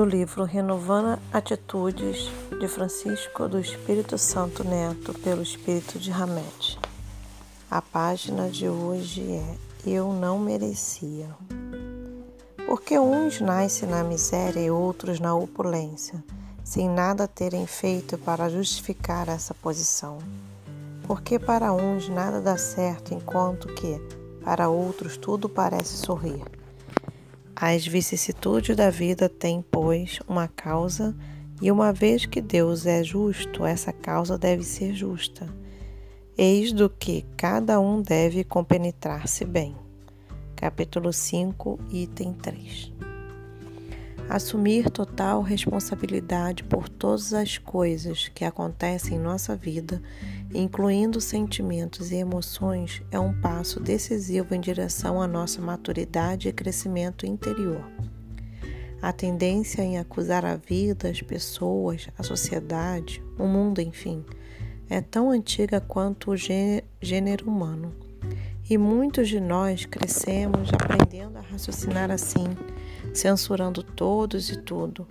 do livro Renovando Atitudes de Francisco do Espírito Santo Neto pelo Espírito de Hamed. A página de hoje é Eu não merecia. Porque uns nascem na miséria e outros na opulência, sem nada terem feito para justificar essa posição. Porque para uns nada dá certo, enquanto que para outros tudo parece sorrir. As vicissitudes da vida têm, pois, uma causa, e uma vez que Deus é justo, essa causa deve ser justa. Eis do que cada um deve compenetrar-se bem. Capítulo 5, item 3. Assumir total responsabilidade por todas as coisas que acontecem em nossa vida, incluindo sentimentos e emoções, é um passo decisivo em direção à nossa maturidade e crescimento interior. A tendência em acusar a vida, as pessoas, a sociedade, o mundo, enfim, é tão antiga quanto o gênero humano. E muitos de nós crescemos aprendendo a raciocinar assim censurando todos e tudo,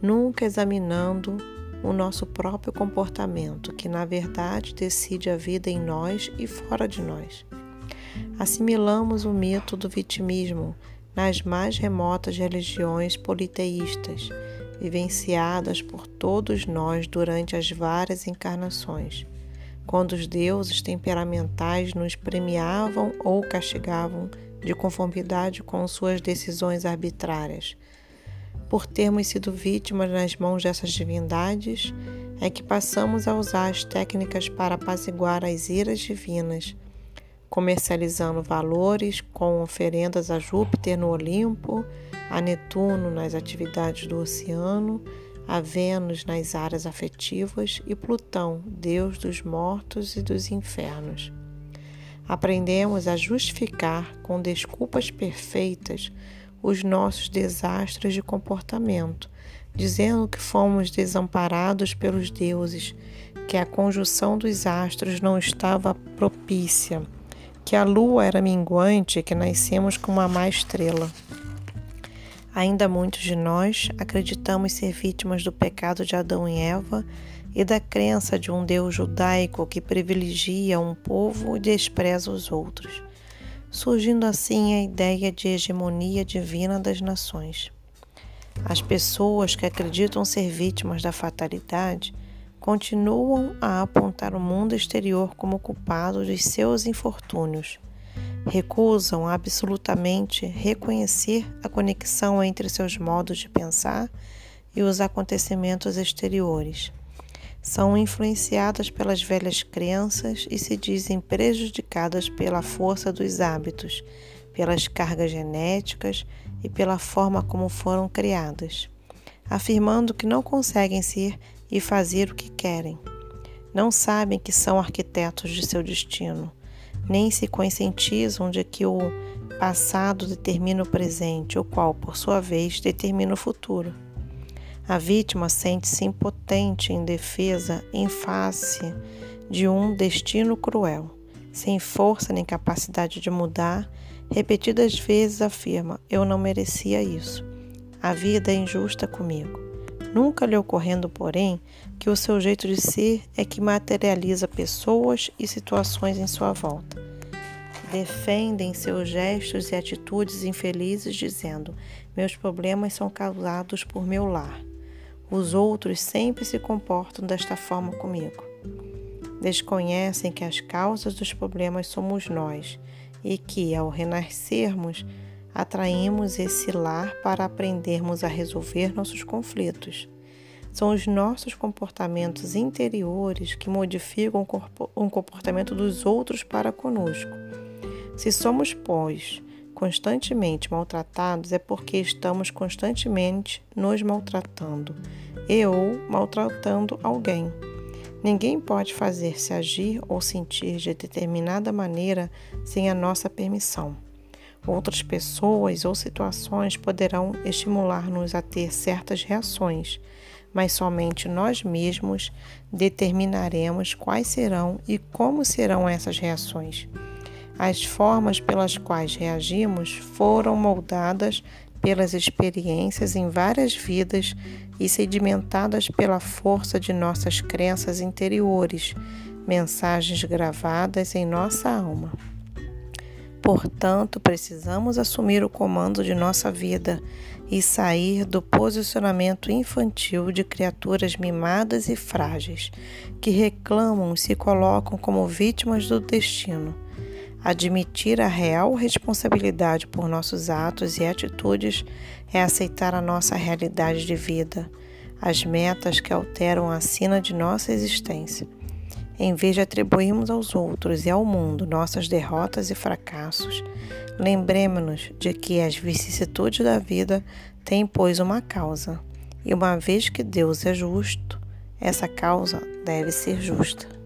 nunca examinando o nosso próprio comportamento, que na verdade decide a vida em nós e fora de nós. Assimilamos o mito do vitimismo nas mais remotas religiões politeístas, vivenciadas por todos nós durante as várias encarnações, quando os deuses temperamentais nos premiavam ou castigavam de conformidade com suas decisões arbitrárias. Por termos sido vítimas nas mãos dessas divindades, é que passamos a usar as técnicas para apaziguar as iras divinas, comercializando valores com oferendas a Júpiter no Olimpo, a Netuno nas atividades do oceano, a Vênus nas áreas afetivas e Plutão, deus dos mortos e dos infernos. Aprendemos a justificar com desculpas perfeitas os nossos desastres de comportamento, dizendo que fomos desamparados pelos deuses, que a conjunção dos astros não estava propícia, que a lua era minguante e que nascemos com uma má estrela. Ainda muitos de nós acreditamos ser vítimas do pecado de Adão e Eva e da crença de um Deus judaico que privilegia um povo e despreza os outros, surgindo assim a ideia de hegemonia divina das nações. As pessoas que acreditam ser vítimas da fatalidade continuam a apontar o mundo exterior como culpado dos seus infortúnios. Recusam absolutamente reconhecer a conexão entre seus modos de pensar e os acontecimentos exteriores são influenciadas pelas velhas crenças e se dizem prejudicadas pela força dos hábitos, pelas cargas genéticas e pela forma como foram criadas, afirmando que não conseguem ser e fazer o que querem. Não sabem que são arquitetos de seu destino, nem se conscientizam de que o passado determina o presente, o qual, por sua vez, determina o futuro. A vítima sente-se impotente em defesa em face de um destino cruel. Sem força nem capacidade de mudar, repetidas vezes afirma: Eu não merecia isso. A vida é injusta comigo. Nunca lhe ocorrendo, porém, que o seu jeito de ser é que materializa pessoas e situações em sua volta. Defendem seus gestos e atitudes infelizes, dizendo: Meus problemas são causados por meu lar. Os outros sempre se comportam desta forma comigo. Desconhecem que as causas dos problemas somos nós e que, ao renascermos, atraímos esse lar para aprendermos a resolver nossos conflitos. São os nossos comportamentos interiores que modificam o comportamento dos outros para conosco. Se somos, pois, constantemente maltratados é porque estamos constantemente nos maltratando e ou maltratando alguém. Ninguém pode fazer-se agir ou sentir de determinada maneira sem a nossa permissão. Outras pessoas ou situações poderão estimular-nos a ter certas reações, mas somente nós mesmos determinaremos quais serão e como serão essas reações. As formas pelas quais reagimos foram moldadas pelas experiências em várias vidas e sedimentadas pela força de nossas crenças interiores, mensagens gravadas em nossa alma. Portanto, precisamos assumir o comando de nossa vida e sair do posicionamento infantil de criaturas mimadas e frágeis, que reclamam e se colocam como vítimas do destino. Admitir a real responsabilidade por nossos atos e atitudes é aceitar a nossa realidade de vida, as metas que alteram a sina de nossa existência. Em vez de atribuirmos aos outros e ao mundo nossas derrotas e fracassos, lembremos-nos de que as vicissitudes da vida têm, pois, uma causa, e uma vez que Deus é justo, essa causa deve ser justa.